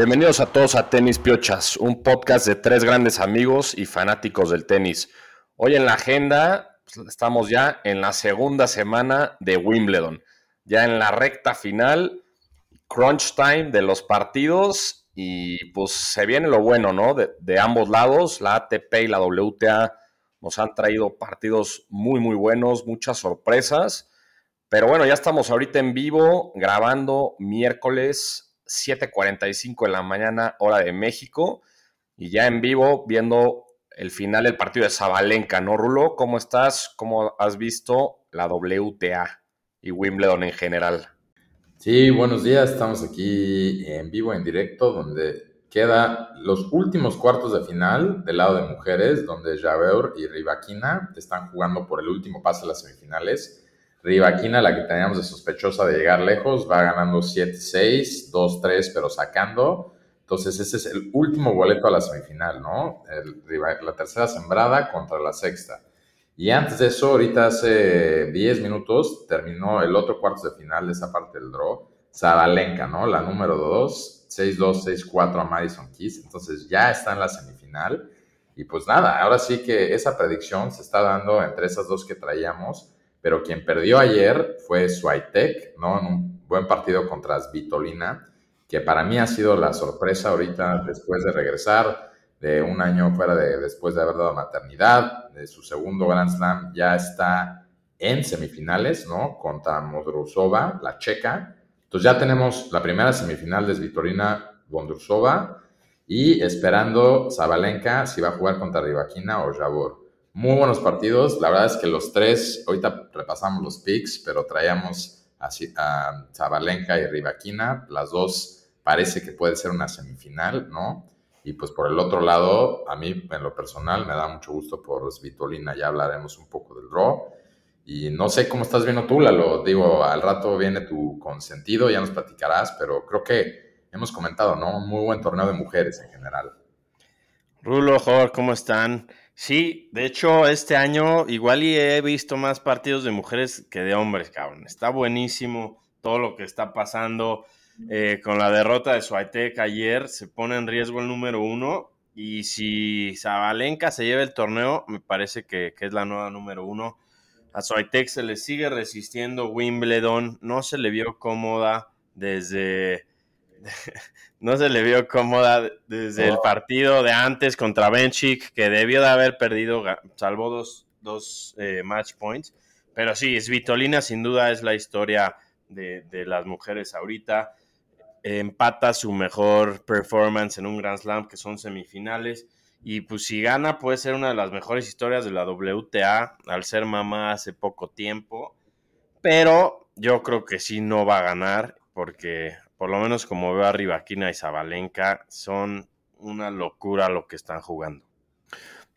Bienvenidos a todos a Tenis Piochas, un podcast de tres grandes amigos y fanáticos del tenis. Hoy en la agenda pues, estamos ya en la segunda semana de Wimbledon, ya en la recta final, crunch time de los partidos y pues se viene lo bueno, ¿no? De, de ambos lados, la ATP y la WTA nos han traído partidos muy, muy buenos, muchas sorpresas. Pero bueno, ya estamos ahorita en vivo grabando miércoles 7:45 de la mañana, hora de México. Y ya en vivo viendo el final del partido de Zabalenka, ¿no, Rulo? ¿Cómo estás? ¿Cómo has visto la WTA y Wimbledon en general? Sí, buenos días. Estamos aquí en vivo, en directo, donde queda los últimos cuartos de final del lado de mujeres, donde Javeur y Rivakina están jugando por el último pase a las semifinales. Rivaquina, la que teníamos de sospechosa de llegar lejos, va ganando 7-6, 2-3, pero sacando. Entonces, ese es el último boleto a la semifinal, ¿no? la tercera sembrada contra la sexta. Y antes de eso, ahorita hace 10 minutos, terminó el otro cuarto de final de esa parte del draw. Zabalenka, ¿no? La número 2, 6-2, 6-4 a Madison Keys. Entonces, ya está en la semifinal. Y pues nada, ahora sí que esa predicción se está dando entre esas dos que traíamos pero quien perdió ayer fue Swiatek, ¿no? En un buen partido contra Svitolina, que para mí ha sido la sorpresa ahorita después de regresar de un año fuera de, después de haber dado maternidad, de su segundo Grand Slam, ya está en semifinales, ¿no? Contra Modrusova, la checa. Entonces ya tenemos la primera semifinal de Svitolina Bondrusova y esperando Zabalenka si va a jugar contra Rivakina o Jabor muy buenos partidos. La verdad es que los tres, ahorita repasamos los picks, pero traíamos a, Zabalenka y Rivaquina. Las dos parece que puede ser una semifinal, ¿no? Y pues por el otro lado, a mí en lo personal me da mucho gusto por Svitolina. Ya hablaremos un poco del draw. Y no sé cómo estás viendo tú, Lalo. Digo, al rato viene tu consentido, ya nos platicarás, pero creo que hemos comentado, ¿no? Un muy buen torneo de mujeres en general. Rulo, Jorge, ¿cómo están? Sí, de hecho, este año igual y he visto más partidos de mujeres que de hombres, cabrón. Está buenísimo todo lo que está pasando. Eh, con la derrota de Suaytec ayer se pone en riesgo el número uno. Y si Zabalenka se lleva el torneo, me parece que, es la nueva número uno. A Suaytec se le sigue resistiendo Wimbledon. No se le vio cómoda desde no se le vio cómoda desde el partido de antes contra Benchik, que debió de haber perdido, salvó dos, eh, match points. Pero sí, Svitolina sin duda es la historia de, las mujeres ahorita. Empata su mejor performance en un Grand Slam, que son semifinales. Y pues si gana, puede ser una de las mejores historias de la WTA, al ser mamá hace poco tiempo. Pero yo creo que sí no va a ganar, porque por lo menos como veo a Rivaquina y Zabalenka, son una locura lo que están jugando.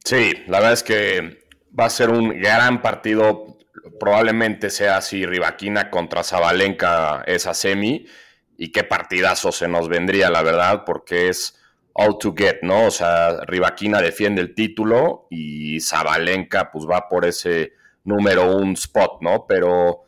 Sí, la verdad es que va a ser un gran partido. Probablemente sea así Rivaquina contra Zabalenka esa semi. Y qué partidazo se nos vendría, la verdad, porque es all to get, ¿no? O sea, Rivaquina defiende el título y Zabalenka pues va por ese número un spot, ¿no? Pero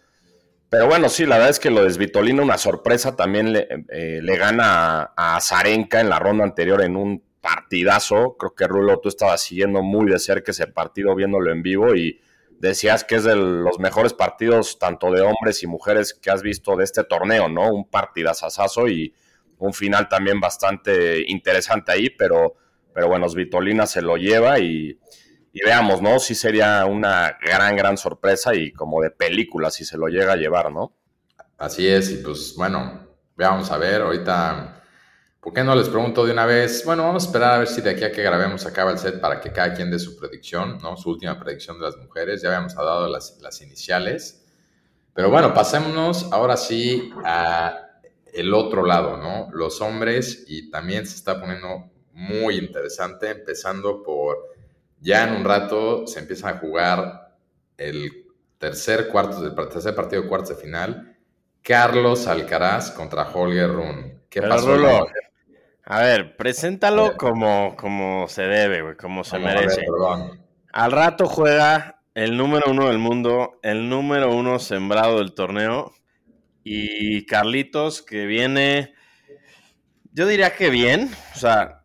pero bueno, sí, la verdad es que lo de Svitolina, una sorpresa, también le, eh, gana a, Zarenka en la ronda anterior en un partidazo. Creo que Rulo, tú estabas siguiendo muy de cerca ese partido, viéndolo en vivo y decías que es de los mejores partidos, tanto de hombres y mujeres, que has visto de este torneo, ¿no? Un partidazazazo y un final también bastante interesante ahí, pero, pero bueno, Svitolina se lo lleva y y veamos, ¿no? Sí sería una gran, gran sorpresa y como de película si se lo llega a llevar, ¿no? Así es, y pues bueno, veamos a ver, ahorita, ¿por qué no les pregunto de una vez? Bueno, vamos a esperar a ver si de aquí a que grabemos acaba el set para que cada quien dé su predicción, ¿no? Su última predicción de las mujeres, ya habíamos dado las, las iniciales. Pero bueno, pasémonos ahora sí a el otro lado, ¿no? Los hombres y también se está poniendo muy interesante, empezando por ya en un rato se empieza a jugar el tercer, cuarto, el tercer partido de cuartos de final. Carlos Alcaraz contra Holger Run. ¿Qué pasó? a ver, preséntalo como, como se debe, como se merece. Al rato juega el número uno del mundo, el número uno sembrado del torneo. Y Carlitos, que viene Yo diría que bien, o sea,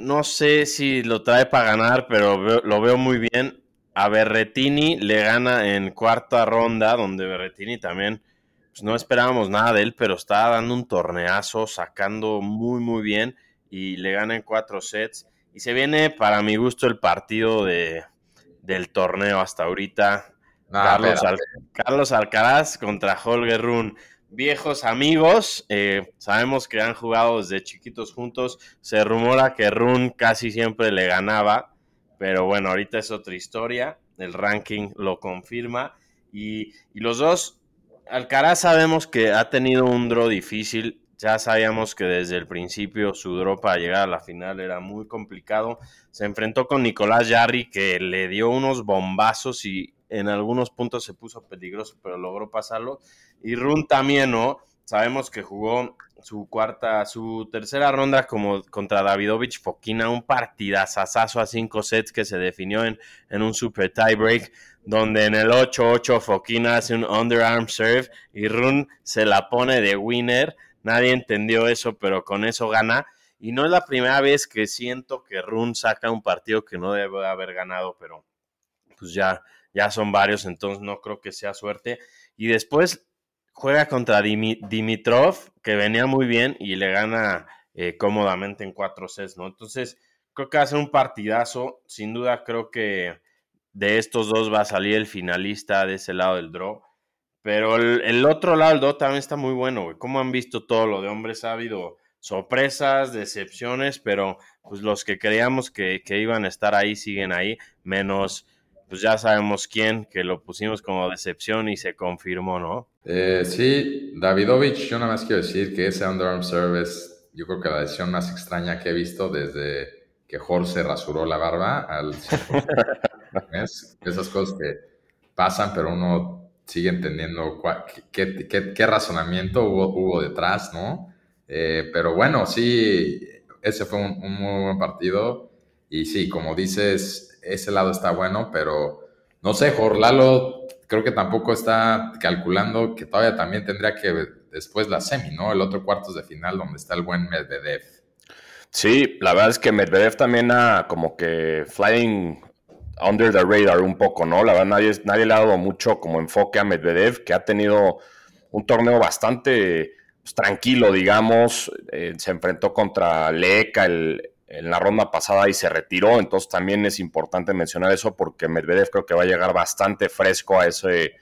no sé si lo trae para ganar, pero lo veo muy bien. A Berretini le gana en cuarta ronda, donde Berretini también pues no esperábamos nada de él, pero está dando un torneazo, sacando muy, muy bien y le gana en cuatro sets. Y se viene, para mi gusto, el partido de, del torneo hasta ahorita. Carlos, Carlos, Alcaraz contra Holger Run viejos amigos. Eh, sabemos que han jugado desde chiquitos juntos. Se rumora que Run casi siempre le ganaba, pero bueno, ahorita es otra historia. El ranking lo confirma. Y, los dos, Alcaraz sabemos que ha tenido un draw difícil. Ya sabíamos que desde el principio su draw para llegar a la final era muy complicado. Se enfrentó con Nicolás Jarry, que le dio unos bombazos y en algunos puntos se puso peligroso, pero logró pasarlo. Y Run también, ¿no? Sabemos que jugó su cuarta, su tercera ronda como contra Davidovich Fokina, un partidazazazo a cinco sets que se definió en, en un super tiebreak, donde en el 8-8 Fokina hace un underarm serve y Run se la pone de winner. Nadie entendió eso, pero con eso gana. Y no es la primera vez que siento que Run saca un partido que no debe haber ganado, pero pues ya, ya son varios, entonces no creo que sea suerte. Y después juega contra Dimitrov, que venía muy bien y le gana eh, cómodamente en cuatro sets, ¿no? Entonces, creo que va a ser un partidazo. Sin duda, creo que de estos dos va a salir el finalista de ese lado del draw. Pero el, otro lado del draw también está muy bueno. Como han visto todo lo de hombres? Ha habido sorpresas, decepciones, pero pues los que creíamos que iban a estar ahí siguen ahí, menos pues ya sabemos quién, que lo pusimos como decepción y se confirmó, ¿no? Eh, sí, Davidovich, yo nada más quiero decir que ese underarm service, yo creo que la decisión más extraña que he visto desde que Jorge rasuró la barba al... Esas cosas que pasan, pero uno sigue entendiendo qué, razonamiento hubo, detrás, ¿no? Eh, pero bueno, sí, ese fue un muy buen partido. Y sí, como dices, ese lado está bueno, pero no sé, Jorlalo creo que tampoco está calculando que todavía también tendría que después la semi, ¿no? El otro cuartos de final donde está el buen Medvedev. Sí, la verdad es que Medvedev también ha como que flying under the radar un poco, ¿no? La verdad nadie, nadie le ha dado mucho como enfoque a Medvedev, que ha tenido un torneo bastante pues, tranquilo, digamos. Eh, se enfrentó contra Leca el, en la ronda pasada y se retiró, entonces también es importante mencionar eso porque Medvedev creo que va a llegar bastante fresco a ese,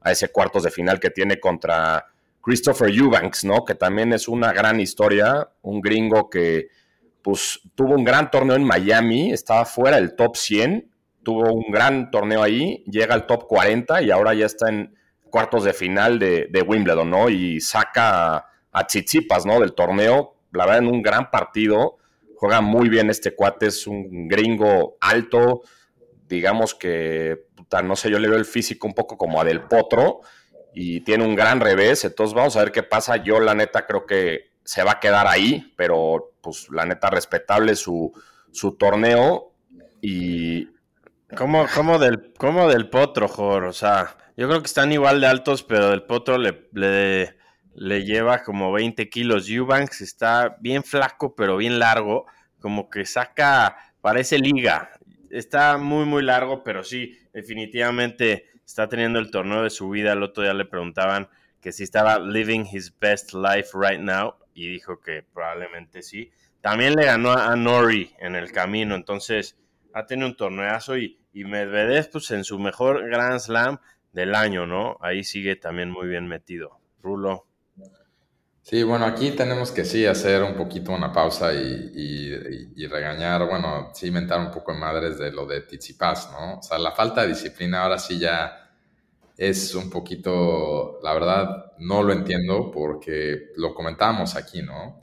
a ese cuartos de final que tiene contra Christopher Eubanks, ¿no? Que también es una gran historia, un gringo que pues tuvo un gran torneo en Miami, estaba fuera del top 100, tuvo un gran torneo ahí, llega al top 40 y ahora ya está en cuartos de final de, Wimbledon, ¿no? Y saca a, a Chichipas, ¿no? Del torneo, la verdad en un gran partido, Juega muy bien este cuate, es un gringo alto, digamos que, no sé, yo le veo el físico un poco como a Del Potro y tiene un gran revés, entonces vamos a ver qué pasa. Yo la neta creo que se va a quedar ahí, pero pues la neta respetable su, su torneo y... ¿Cómo, cómo del, cómo del Potro, Jor? O sea, yo creo que están igual de altos, pero del Potro le le lleva como 20 kilos. Eubanks está bien flaco, pero bien largo, como que saca, parece liga. Está muy, muy largo, pero sí, definitivamente está teniendo el torneo de su vida. El otro día le preguntaban que si estaba living his best life right now y dijo que probablemente sí. También le ganó a Nori en el camino, entonces ha tenido un torneazo y, y Medvedev pues en su mejor Grand Slam del año, ¿no? Ahí sigue también muy bien metido. Rulo. Sí, bueno, aquí tenemos que sí hacer un poquito una pausa y, regañar, bueno, sí inventar un poco de madres de lo de Tizipas, ¿no? O sea, la falta de disciplina ahora sí ya es un poquito, la verdad, no lo entiendo porque lo comentábamos aquí, ¿no?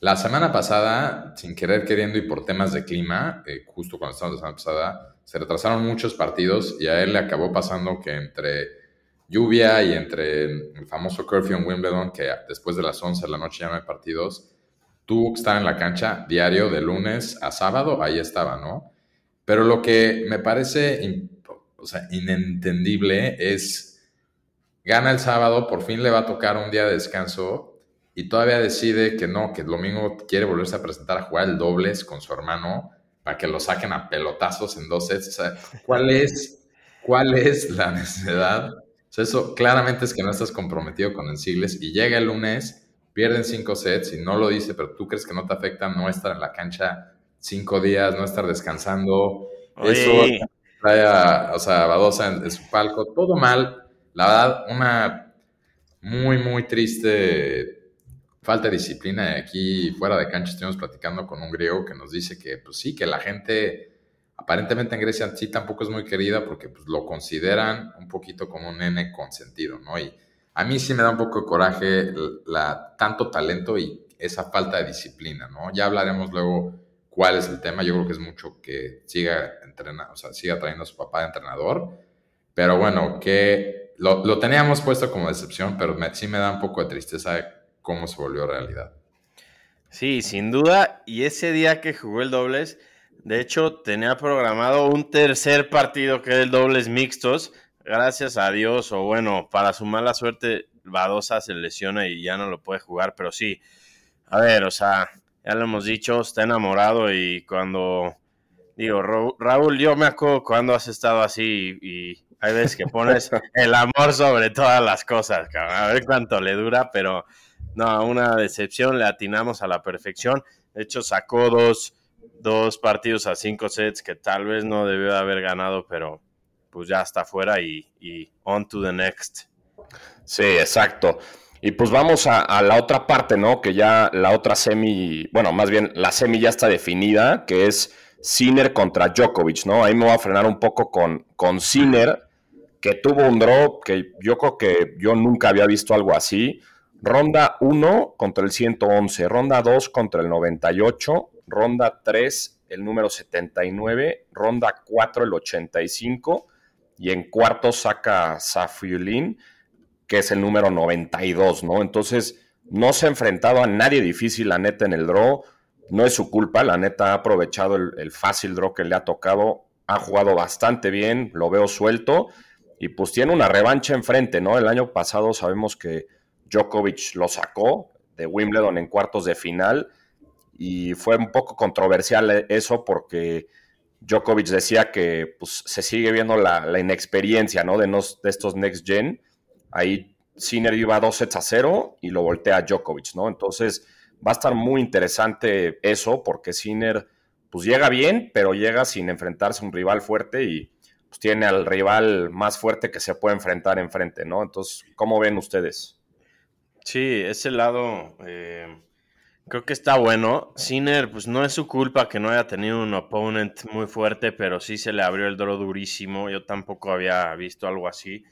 La semana pasada, sin querer queriendo y por temas de clima, eh, justo cuando estábamos la semana pasada, se retrasaron muchos partidos y a él le acabó pasando que entre lluvia y entre el famoso curfew en Wimbledon, que después de las 11 de la noche ya no hay partidos, tuvo que estar en la cancha diario de lunes a sábado, ahí estaba, ¿no? Pero lo que me parece o sea, inentendible es, gana el sábado, por fin le va a tocar un día de descanso y todavía decide que no, que el domingo quiere volverse a presentar a jugar el dobles con su hermano para que lo saquen a pelotazos en dos sets. O sea, ¿cuál es, cuál es la necesidad? Eso claramente es que no estás comprometido con el sigles y llega el lunes, pierden cinco sets y no lo dice, pero tú crees que no te afecta no estar en la cancha cinco días, no estar descansando. Eso trae a, o sea, Badosa en, su palco, todo mal. La verdad, una muy, muy triste falta de disciplina. Aquí fuera de cancha estuvimos platicando con un griego que nos dice que, pues sí, que la gente aparentemente en Grecia sí tampoco es muy querida porque pues, lo consideran un poquito como un nene consentido, ¿no? Y a mí sí me da un poco de coraje la, tanto talento y esa falta de disciplina, ¿no? Ya hablaremos luego cuál es el tema. Yo creo que es mucho que siga entrenando, o sea, siga trayendo a su papá de entrenador. Pero bueno, que lo, lo teníamos puesto como decepción, pero sí me da un poco de tristeza cómo se volvió realidad. Sí, sin duda. Y ese día que jugó el dobles, de hecho, tenía programado un tercer partido que era el dobles mixtos. Gracias a Dios, o bueno, para su mala suerte, Badosa se lesiona y ya no lo puede jugar. Pero sí, a ver, o sea, ya lo hemos dicho, está enamorado y cuando. Digo, Raúl, yo me acuerdo cuando has estado así y hay veces que pones el amor sobre todas las cosas, A ver cuánto le dura, pero no, una decepción, le atinamos a la perfección. De hecho, sacó dos, dos partidos a cinco sets que tal vez no debió haber ganado, pero pues ya está fuera y, on to the next. Sí, exacto. Y pues vamos a, la otra parte, ¿no? Que ya la otra semi, bueno, más bien la semi ya está definida, que es Sinner contra Djokovic, ¿no? Ahí me voy a frenar un poco con, con Sinner, que tuvo un draw que yo creo que yo nunca había visto algo así. Ronda 1 contra el 111, ronda 2 contra el 98, ronda 3 el número 79, ronda 4 el 85 y en cuarto saca Safiulin, que es el número 92, ¿no? Entonces, no se ha enfrentado a nadie difícil, la neta, en el draw. No es su culpa, la neta ha aprovechado el, el fácil draw que le ha tocado, ha jugado bastante bien, lo veo suelto y pues tiene una revancha enfrente, ¿no? El año pasado sabemos que Djokovic lo sacó de Wimbledon en cuartos de final y fue un poco controversial eso porque Djokovic decía que pues, se sigue viendo la, inexperiencia ¿no? de, de, estos Next Gen. Ahí Sinner iba dos sets a cero y lo voltea a Djokovic, ¿no? Entonces va a estar muy interesante eso porque Sinner pues llega bien, pero llega sin enfrentarse a un rival fuerte y pues, tiene al rival más fuerte que se puede enfrentar enfrente, ¿no? Entonces, ¿cómo ven ustedes? Sí, ese lado eh, creo que está bueno. Sinner, pues no es su culpa que no haya tenido un opponent muy fuerte, pero sí se le abrió el draw durísimo. Yo tampoco había visto algo así.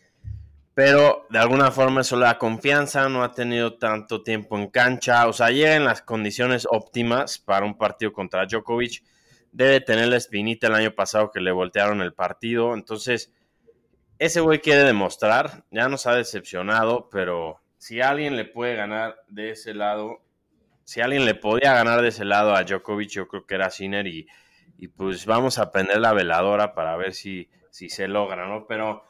Pero de alguna forma eso le da confianza, no ha tenido tanto tiempo en cancha, o sea, llega en las condiciones óptimas para un partido contra Djokovic. Debe tener la espinita el año pasado que le voltearon el partido. Entonces, ese güey quiere demostrar, ya nos ha decepcionado, pero si alguien le puede ganar de ese lado, si alguien le podía ganar de ese lado a Djokovic, yo creo que era Sinner y, pues vamos a prender la veladora para ver si, si se logra, ¿no? Pero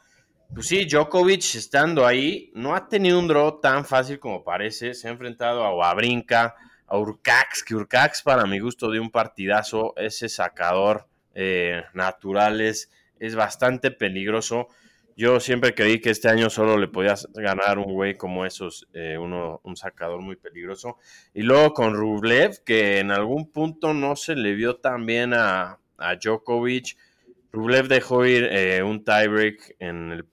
pues sí, Djokovic estando ahí no ha tenido un draw tan fácil como parece, se ha enfrentado a Wawrinka, a Urcax, que Urcax para mi gusto de un partidazo, ese sacador eh, natural es, es bastante peligroso. Yo siempre creí que este año solo le podías ganar un güey como esos, eh, uno, un sacador muy peligroso. Y luego con Rublev, que en algún punto no se le vio tan bien a, a Djokovic. Rublev dejó ir eh, un tiebreak en el,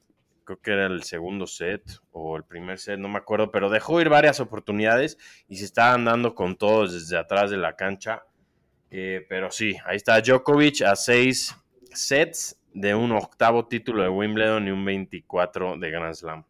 creo que era el segundo set o el primer set, no me acuerdo, pero dejó ir varias oportunidades y se estaban dando con todos desde atrás de la cancha. Eh, pero sí, ahí está Djokovic a seis sets de un octavo título de Wimbledon y un 24 de Grand Slam.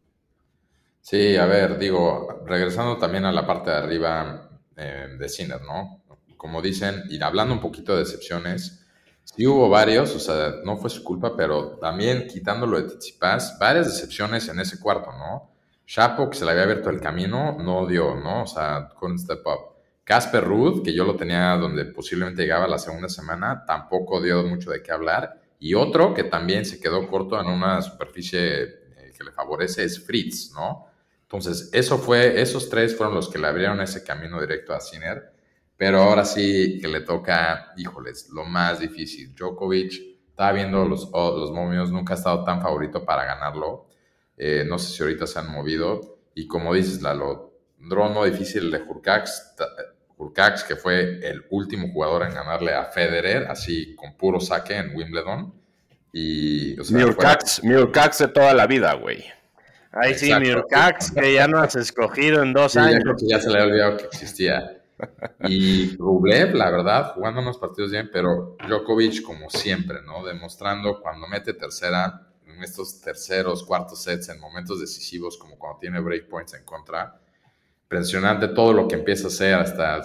Sí, a ver, digo, regresando también a la parte de arriba eh, de Sinner, ¿no? Como dicen, y hablando un poquito de decepciones, sí hubo varios, o sea, no fue su culpa, pero también quitándolo de Tsitsipas, varias decepciones en ese cuarto, ¿no? Chapo, que se le había abierto el camino, no dio, ¿no? O sea, con step up. Casper Ruth, que yo lo tenía donde posiblemente llegaba la segunda semana, tampoco dio mucho de qué hablar. Y otro que también se quedó corto en una superficie eh, que le favorece es Fritz, ¿no? Entonces, eso fue, esos tres fueron los que le abrieron ese camino directo a Sinner. Pero ahora sí que le toca, híjoles, lo más difícil. Djokovic, estaba viendo los, los momios, nunca ha estado tan favorito para ganarlo. Eh, no sé si ahorita se han movido. Y como dices, Lalo, drono difícil de Hurkacz, Hurkacz, que fue el último jugador en ganarle a Federer, así con puro saque en Wimbledon. Y, o de toda la vida, güey. Ahí sí, Mirkax, que ya no has escogido en dos años. Ya, se le ha olvidado que existía. Y Rublev, la verdad, jugando unos partidos bien, pero Djokovic, como siempre, ¿no? Demostrando cuando mete tercera, en estos terceros, cuartos sets, en momentos decisivos, como cuando tiene breakpoints en contra. Impresionante todo lo que empieza a hacer, hasta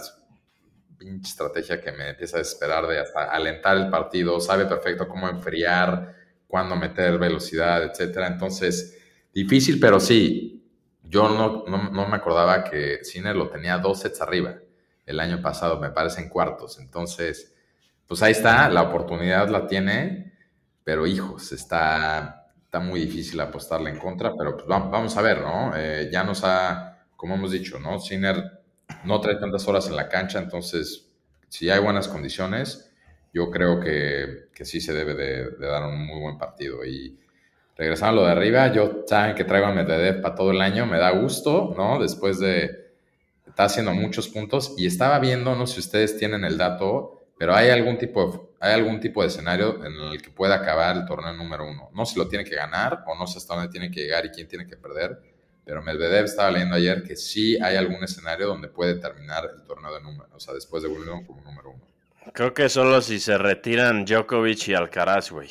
pinche estrategia que me empieza a desesperar de hasta alentar el partido, sabe perfecto cómo enfriar, cuándo meter velocidad, etcétera. Entonces, Difícil, pero sí. Yo no, no, me acordaba que Cine lo tenía dos sets arriba el año pasado, me parece en cuartos. Entonces, pues ahí está, la oportunidad la tiene, pero hijos, está, está muy difícil apostarle en contra, pero pues vamos a ver, ¿no? Eh, ya nos ha, como hemos dicho, ¿no? Sinner no trae tantas horas en la cancha, entonces, si hay buenas condiciones, yo creo que, que sí se debe de, dar un muy buen partido. Y regresando a lo de arriba, yo saben que traigo a Medvedev para todo el año, me da gusto, ¿no? Después de, está haciendo muchos puntos y estaba viendo, no sé si ustedes tienen el dato, pero hay algún tipo de, hay algún tipo de escenario en el que pueda acabar el torneo número uno. No si lo tiene que ganar o no sé hasta dónde tiene que llegar y quién tiene que perder, pero Medvedev estaba leyendo ayer que sí hay algún escenario donde puede terminar el torneo de número, o sea, después de Wimbledon como número uno. Creo que solo si se retiran Djokovic y Alcaraz, güey.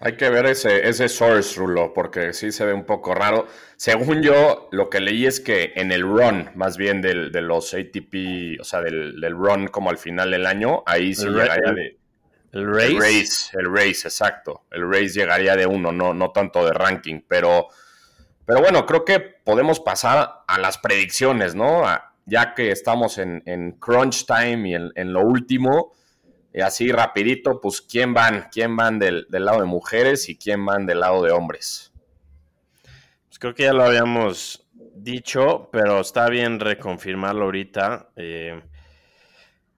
Hay que ver ese, ese source, Rulo, porque sí se ve un poco raro. Según yo, lo que leí es que en el run, más bien del, de los ATP, o sea, del, del, run como al final del año, ahí sí llegaría de... ¿El race? El race, el race, exacto. El race llegaría de uno, no, no tanto de ranking, pero, pero bueno, creo que podemos pasar a las predicciones, ¿no? ya que estamos en, en crunch time y en, en lo último, y así rapidito, pues quién van, quién van del, lado de mujeres y quién van del lado de hombres. Pues creo que ya lo habíamos dicho, pero está bien reconfirmarlo ahorita. Eh,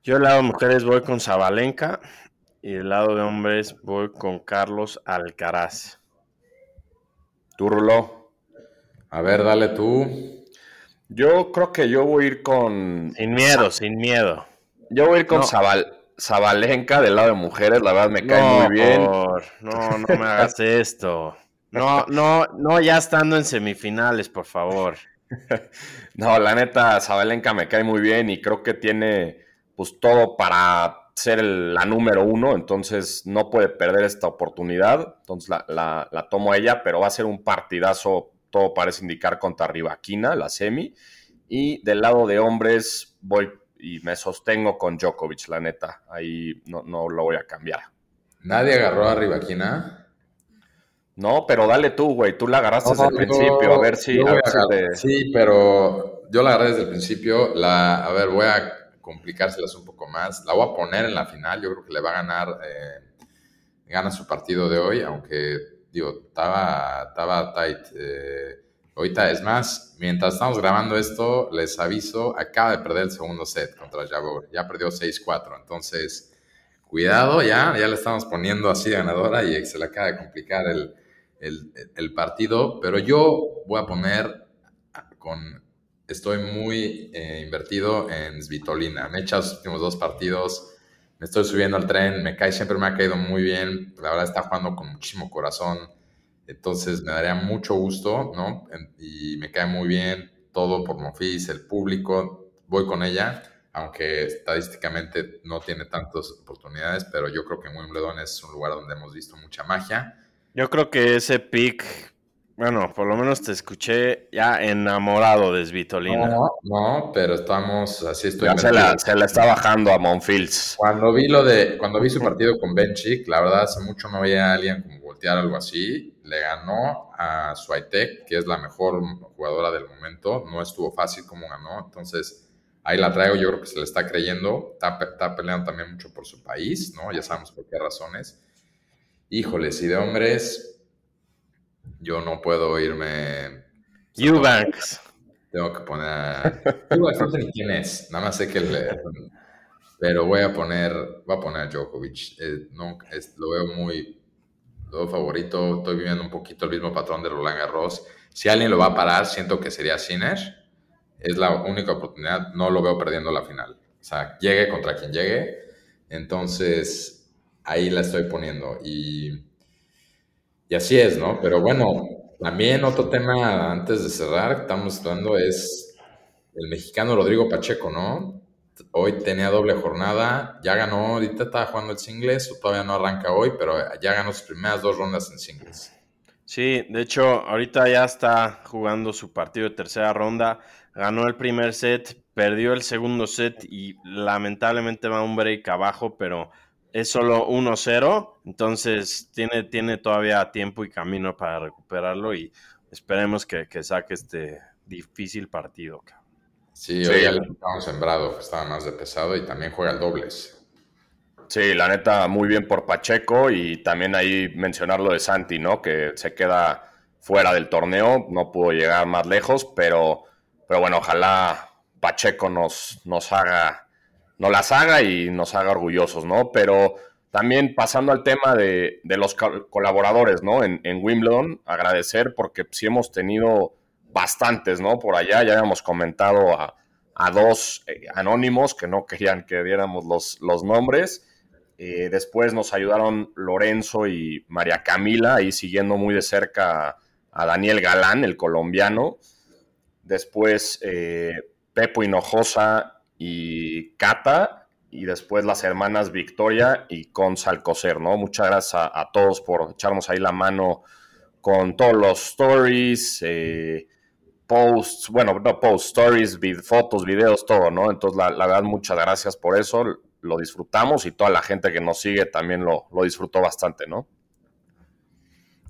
yo del lado de mujeres voy con Zabalenka y del lado de hombres voy con Carlos Alcaraz. Turlo. A ver, dale tú. Yo creo que yo voy a ir con. Sin miedo, sin miedo. Yo voy a ir con Zabal. Zabalenka del lado de mujeres, la verdad me cae muy bien. no, no me hagas esto. No, no, no, ya estando en semifinales, por favor. no, la neta, Zabalenka me cae muy bien y creo que tiene pues todo para ser la número uno, entonces no puede perder esta oportunidad. Entonces la, la, tomo a ella, pero va a ser un partidazo, todo parece indicar contra Rivaquina, la semi. Y del lado de hombres voy y me sostengo con Djokovic, la neta. Ahí no, no lo voy a cambiar. ¿Nadie agarró a Rivaquina? No, pero dale tú, güey. Tú la agarraste desde el principio. A ver si. Sí, pero yo la agarré desde el principio. La, a ver, voy a complicárselas un poco más. La voy a poner en la final. Yo creo que le va a ganar. Eh, gana su partido de hoy, aunque, digo, estaba, estaba tight. Eh, Ahorita, es más, mientras estamos grabando esto, les aviso, acaba de perder el segundo set contra Jabor. Ya perdió 6-4. Entonces, cuidado, ya, ya le estamos poniendo así ganadora y se le acaba de complicar el, el, partido. Pero yo voy a poner con. Estoy muy eh, invertido en Svitolina. Me he echado los últimos dos partidos. Me estoy subiendo al tren. Me cae, siempre me ha caído muy bien. La verdad está jugando con muchísimo corazón entonces me daría mucho gusto, ¿no? Y me cae muy bien todo por Mofis, el público, voy con ella, aunque estadísticamente no tiene tantas oportunidades, pero yo creo que Wimbledon es un lugar donde hemos visto mucha magia. Yo creo que ese pick, bueno, por lo menos te escuché ya enamorado de Svitolina. No, no, pero estamos, así estoy. Ya se la, se la, está bajando a Monfils. Cuando vi lo de, cuando vi su partido con Benchik, la verdad hace mucho no veía a alguien como voltear algo así le ganó a Swiatek, que es la mejor jugadora del momento. No estuvo fácil como ganó, entonces ahí la traigo. Yo creo que se le está creyendo. Está, peleando también mucho por su país, ¿no? Ya sabemos por qué razones. Híjole, si de hombres, yo no puedo irme. Eubanks. Tengo que poner. no sé ni quién es, nada más sé que le. Pero voy a poner, voy a poner a Djokovic. Eh, no, lo veo muy, lo veo favorito. Estoy viviendo un poquito el mismo patrón de Roland Garros. Si alguien lo va a parar, siento que sería Sinner. Es la única oportunidad. No lo veo perdiendo la final. O sea, llegue contra quien llegue. Entonces, ahí la estoy poniendo. Y, y así es, ¿no? Pero bueno, también otro tema antes de cerrar estamos hablando es el mexicano Rodrigo Pacheco, ¿no? Hoy tenía doble jornada, ya ganó, ahorita estaba jugando el singles, todavía no arranca hoy, pero ya ganó sus primeras dos rondas en singles. Sí, de hecho, ahorita ya está jugando su partido de tercera ronda, ganó el primer set, perdió el segundo set y lamentablemente va un break abajo, pero es solo 1-0, entonces tiene, tiene todavía tiempo y camino para recuperarlo y esperemos que, saque este difícil partido. Sí, hoy ya le estamos sembrado, estaba más de pesado y también juega el dobles. Sí, la neta, muy bien por Pacheco y también ahí mencionar lo de Santi, ¿no? Que se queda fuera del torneo, no pudo llegar más lejos, pero, pero bueno, ojalá Pacheco nos, nos haga nos las haga y nos haga orgullosos, ¿no? Pero también pasando al tema de, los colaboradores, ¿no? En, Wimbledon, agradecer porque sí hemos tenido bastantes, ¿no? Por allá ya habíamos comentado a, dos eh, anónimos que no querían que diéramos los, los nombres. Eh, después nos ayudaron Lorenzo y María Camila, ahí siguiendo muy de cerca a, Daniel Galán, el colombiano. Después eh, Pepo Hinojosa y Cata, y después las hermanas Victoria y Consalcocer, ¿no? Muchas gracias a, todos por echarnos ahí la mano con todos los stories, eh, posts, bueno, no posts, stories, fotos, videos, todo, ¿no? Entonces, la, verdad, muchas gracias por eso, lo disfrutamos y toda la gente que nos sigue también lo, lo disfrutó bastante, ¿no?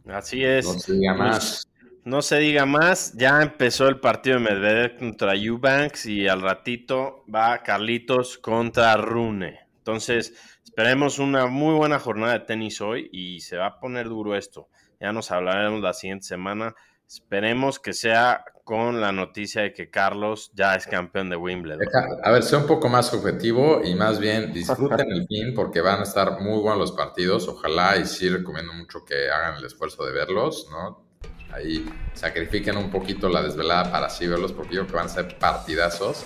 Así es. No más. No se diga más, ya empezó el partido de Medvedev contra Eubanks y al ratito va Carlitos contra Rune. Entonces, esperemos una muy buena jornada de tenis hoy y se va a poner duro esto. Ya nos hablaremos la siguiente semana. Esperemos que sea con la noticia de que Carlos ya es campeón de Wimbledon. A ver, sea un poco más objetivo y más bien disfruten el fin porque van a estar muy buenos los partidos. Ojalá y sí recomiendo mucho que hagan el esfuerzo de verlos, ¿no? Ahí sacrifiquen un poquito la desvelada para así verlos, porque yo creo que van a ser partidazos.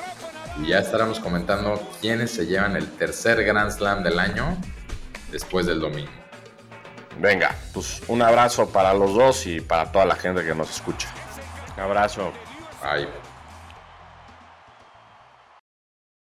Y ya estaremos comentando quiénes se llevan el tercer Grand Slam del año después del domingo. Venga, pues un abrazo para los dos y para toda la gente que nos escucha. Un abrazo. Bye.